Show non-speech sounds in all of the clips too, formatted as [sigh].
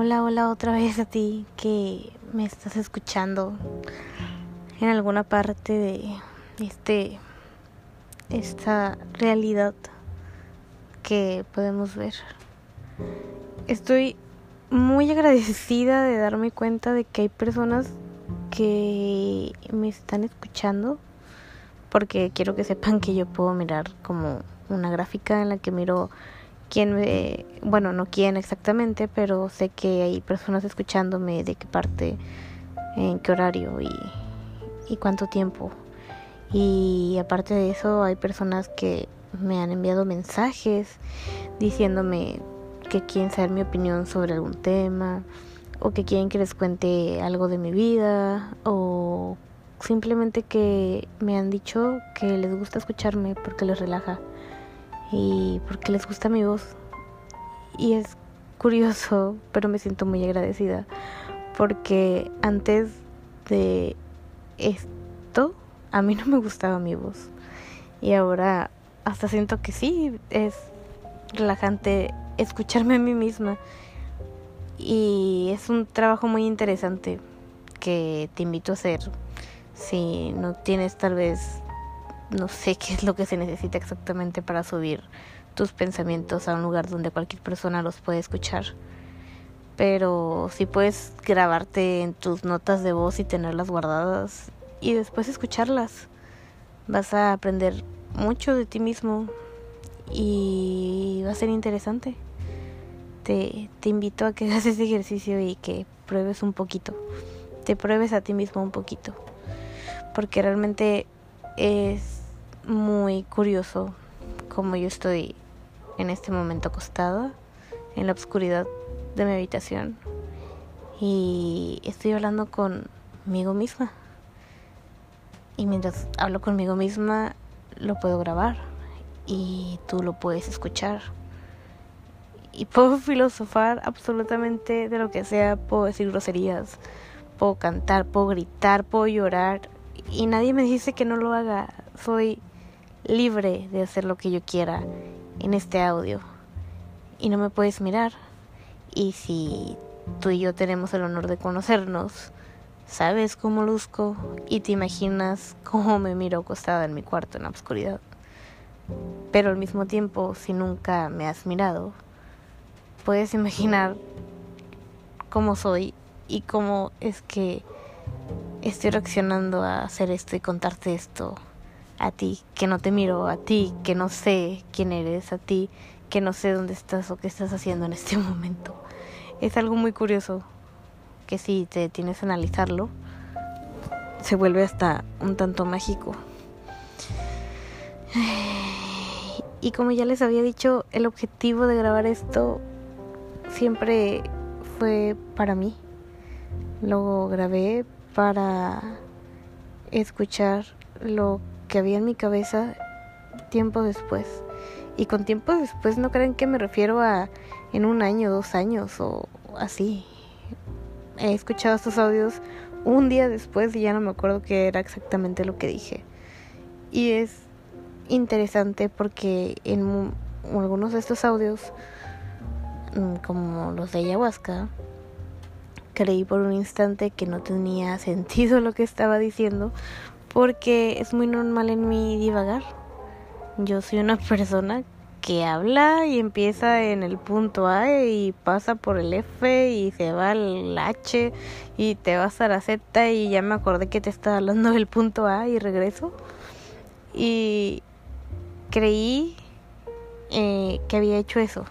Hola, hola otra vez a ti que me estás escuchando en alguna parte de este esta realidad que podemos ver. Estoy muy agradecida de darme cuenta de que hay personas que me están escuchando porque quiero que sepan que yo puedo mirar como una gráfica en la que miro quién me, bueno, no quién exactamente, pero sé que hay personas escuchándome de qué parte, en qué horario y, y cuánto tiempo. Y aparte de eso, hay personas que me han enviado mensajes diciéndome que quieren saber mi opinión sobre algún tema o que quieren que les cuente algo de mi vida o simplemente que me han dicho que les gusta escucharme porque les relaja y porque les gusta mi voz. Y es curioso, pero me siento muy agradecida porque antes de esto a mí no me gustaba mi voz y ahora hasta siento que sí es relajante escucharme a mí misma y es un trabajo muy interesante que te invito a hacer si no tienes tal vez no sé qué es lo que se necesita exactamente para subir tus pensamientos a un lugar donde cualquier persona los puede escuchar. Pero si puedes grabarte en tus notas de voz y tenerlas guardadas y después escucharlas, vas a aprender mucho de ti mismo y va a ser interesante. Te, te invito a que [laughs] hagas ese ejercicio y que pruebes un poquito. Te pruebes a ti mismo un poquito. Porque realmente es muy curioso como yo estoy en este momento acostada en la oscuridad de mi habitación y estoy hablando conmigo misma. Y mientras hablo conmigo misma lo puedo grabar y tú lo puedes escuchar. Y puedo filosofar absolutamente de lo que sea, puedo decir groserías, puedo cantar, puedo gritar, puedo llorar y nadie me dice que no lo haga. Soy libre de hacer lo que yo quiera en este audio. Y no me puedes mirar. Y si tú y yo tenemos el honor de conocernos, sabes cómo luzco y te imaginas cómo me miro acostada en mi cuarto en la oscuridad. Pero al mismo tiempo, si nunca me has mirado, puedes imaginar cómo soy y cómo es que estoy reaccionando a hacer esto y contarte esto a ti que no te miro, a ti que no sé quién eres, a ti que no sé dónde estás o qué estás haciendo en este [laughs] momento. Es algo muy curioso que si te tienes a analizarlo, se vuelve hasta un tanto mágico. [sighs] Y como ya les había dicho, el objetivo de grabar esto siempre fue para mí. Lo grabé para escuchar lo que había en mi cabeza tiempo después. Y con tiempo después no creen que me refiero a en un año, dos años o así. He escuchado estos audios un día después y ya no me acuerdo qué era exactamente lo que dije. Y es interesante porque en algunos de estos audios, mm, como los de ayahuasca, creí por un instante que no tenía [laughs] sentido lo que estaba diciendo porque es muy normal en mí divagar. Yo soy una [laughs] persona que habla y empieza en el punto A y pasa por el F y se va al H y te vas a la Z y ya me acordé que te estaba hablando del punto A y regreso. Y creí eh, que había hecho eso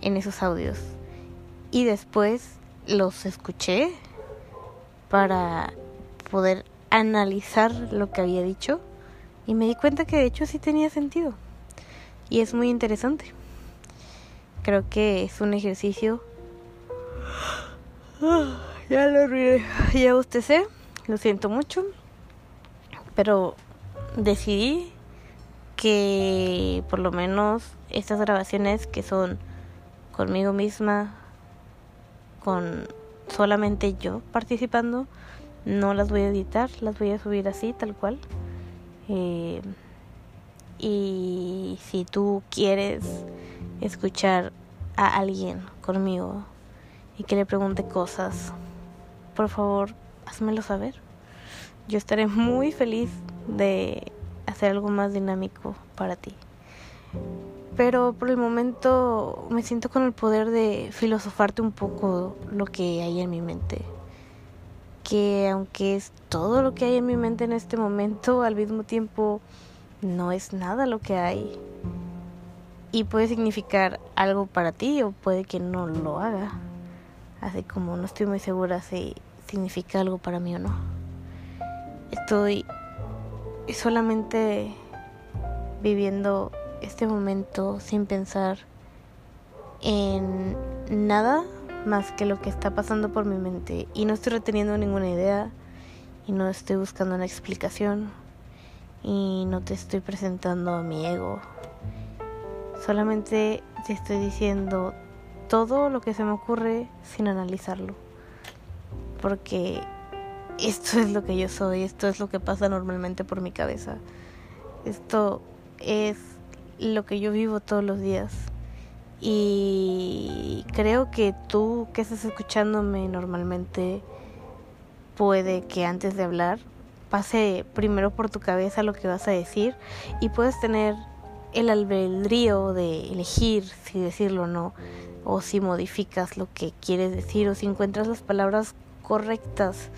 en esos audios. Y después los escuché para poder analizar lo que había dicho y me di cuenta que de hecho sí tenía sentido. Y es muy interesante. Creo que es un ejercicio. [gasps] Ya lo ya usted sé, lo siento mucho, pero decidí que por lo menos estas grabaciones que son conmigo misma, con solamente yo participando, no las voy a editar, las voy a subir así, tal cual. Eh, y si tú quieres escuchar a alguien conmigo y que le pregunte cosas, por favor, házmelo saber. Yo estaré muy feliz de hacer algo más dinámico para ti. Pero por el momento me siento con el poder de filosofarte un poco lo que hay en mi mente. Que aunque es todo lo que hay en mi mente en este momento, al mismo tiempo no es nada lo que hay. Y puede significar algo para ti o puede que no lo haga. Así como no estoy muy segura si significa algo para mí o no. Estoy solamente viviendo este momento sin pensar en nada más que lo que está pasando por mi mente y no estoy reteniendo ninguna idea y no estoy buscando una explicación y no te estoy presentando mi ego. Solamente te estoy diciendo todo lo que se me ocurre sin analizarlo. Porque esto es lo que yo soy, esto es lo que pasa normalmente por mi cabeza. Esto es lo que yo vivo todos los días. Y creo que tú que estás escuchándome normalmente puede que antes de hablar pase primero por tu cabeza lo que vas a decir y puedes tener el albedrío de elegir si decirlo o no, o si modificas lo que quieres decir, o si encuentras las palabras correctas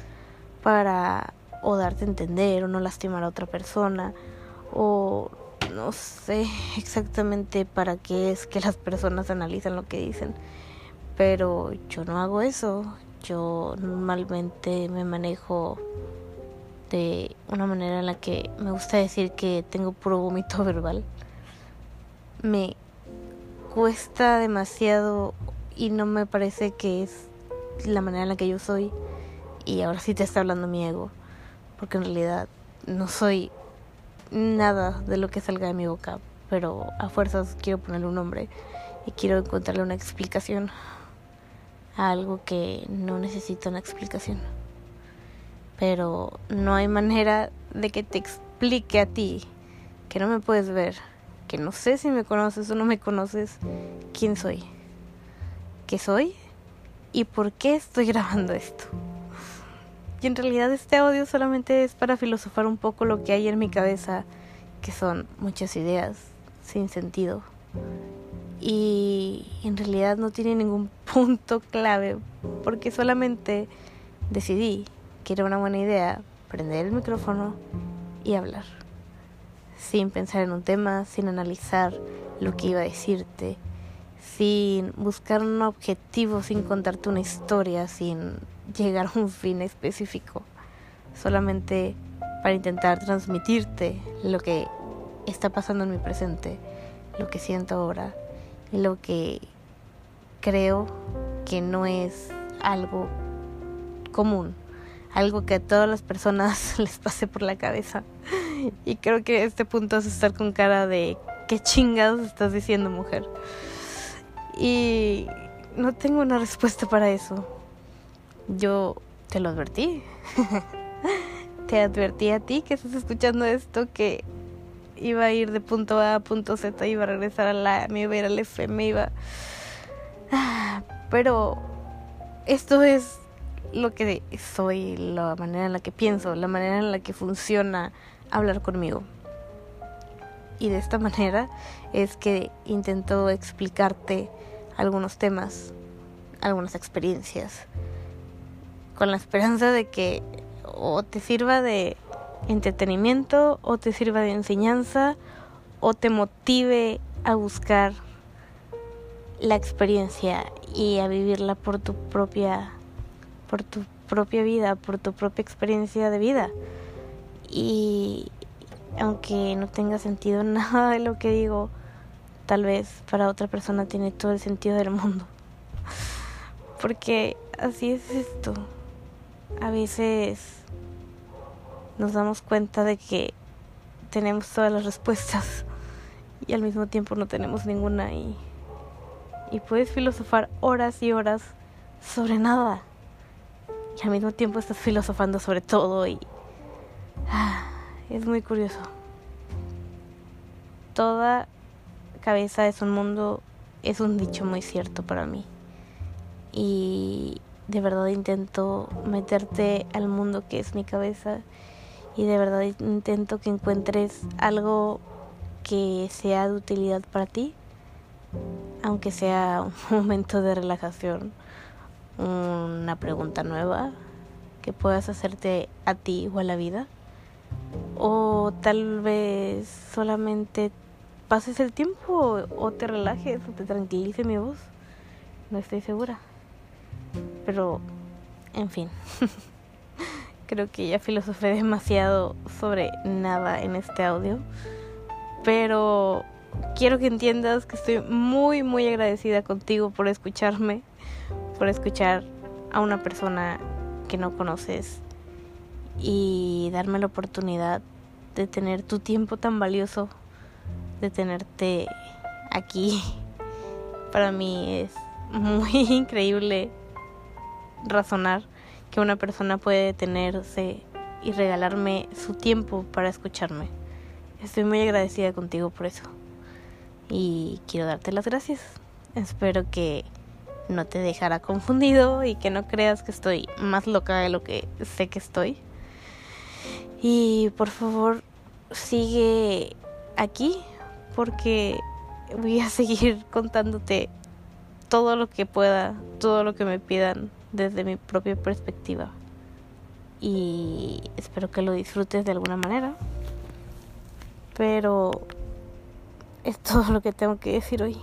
para o darte a entender, o no lastimar a otra persona, o no sé exactamente para qué es que las personas analizan lo que dicen, pero yo no hago eso, yo normalmente me manejo de una manera en la que me gusta decir que tengo puro vómito [laughs] verbal. Me cuesta demasiado y no me parece que es la manera en la que yo soy. Y ahora sí te está hablando mi ego, porque en realidad no soy nada de lo que salga de mi boca, pero a fuerzas quiero ponerle un nombre y quiero encontrarle una explicación a algo que no necesita una explicación pero no hay manera de que te explique a ti que no me puedes ver, que no sé si me conoces o no me conoces, quién soy, qué soy y por qué estoy [laughs] grabando esto. Y en realidad este audio solamente es para filosofar un poco lo que hay en mi cabeza, que son muchas ideas sin sentido. Y en realidad no tiene ningún [laughs] punto clave, porque solamente decidí que era una buena idea prender el micrófono y hablar, sin pensar en un tema, sin analizar lo que iba a decirte, sin buscar un objetivo, sin contarte una historia, sin llegar a un fin específico, solamente para intentar transmitirte lo que está pasando en mi presente, lo que siento ahora lo que creo que no es algo común algo que a todas las personas [laughs] les pase por la cabeza. Y creo que este punto es estar con cara de qué chingados estás diciendo, mujer. Y no tengo una respuesta para eso. Yo te lo advertí. [laughs] te advertí a ti que estás escuchando esto que iba a ir de punto A a punto Z, iba a regresar a la, me iba a ir al F, me iba. [sighs] Pero esto es lo que soy, la manera en la que pienso, la manera en la que funciona hablar conmigo. Y de esta manera es que intento explicarte algunos temas, algunas experiencias, con la esperanza de que o te sirva de entretenimiento o te sirva de enseñanza o te motive a buscar la experiencia y a vivirla por tu propia por tu propia vida, por tu propia experiencia de vida. Y aunque no tenga sentido [laughs] nada de lo que digo, tal vez para otra persona tiene todo el sentido del mundo. [laughs] Porque así es esto. A veces nos damos cuenta de que tenemos todas las respuestas y al mismo tiempo no tenemos ninguna y, y puedes filosofar horas y horas sobre nada y al mismo tiempo estás filosofando sobre todo y ah, es muy curioso. Toda cabeza es un mundo, es un dicho muy cierto para mí. y de verdad intento meterte al mundo que es mi cabeza y de verdad intento que encuentres algo que sea de utilidad para ti, aunque sea un [laughs] momento de relajación, una pregunta nueva que puedas hacerte a ti o a la vida, o tal vez solamente pases el tiempo o te relajes o te tranquilice mi voz, no estoy segura. Pero, en fin, [laughs] creo que ya filosofé demasiado sobre nada en este audio. Pero quiero que entiendas que estoy muy, muy agradecida contigo por escucharme, por escuchar a una persona que no conoces y darme la oportunidad de tener tu tiempo tan valioso, de tenerte aquí. [laughs] Para mí es muy [laughs] increíble razonar que una persona puede detenerse y regalarme su tiempo para escucharme. Estoy muy agradecida contigo por eso. Y quiero darte las gracias. Espero que no te dejara confundido y que no creas que estoy más loca de lo que sé que estoy. Y por favor, sigue aquí porque voy a [laughs] seguir contándote todo lo que pueda, todo lo que me pidan desde mi propia perspectiva. Y espero que lo disfrutes de alguna manera. Pero es todo lo que tengo que decir hoy.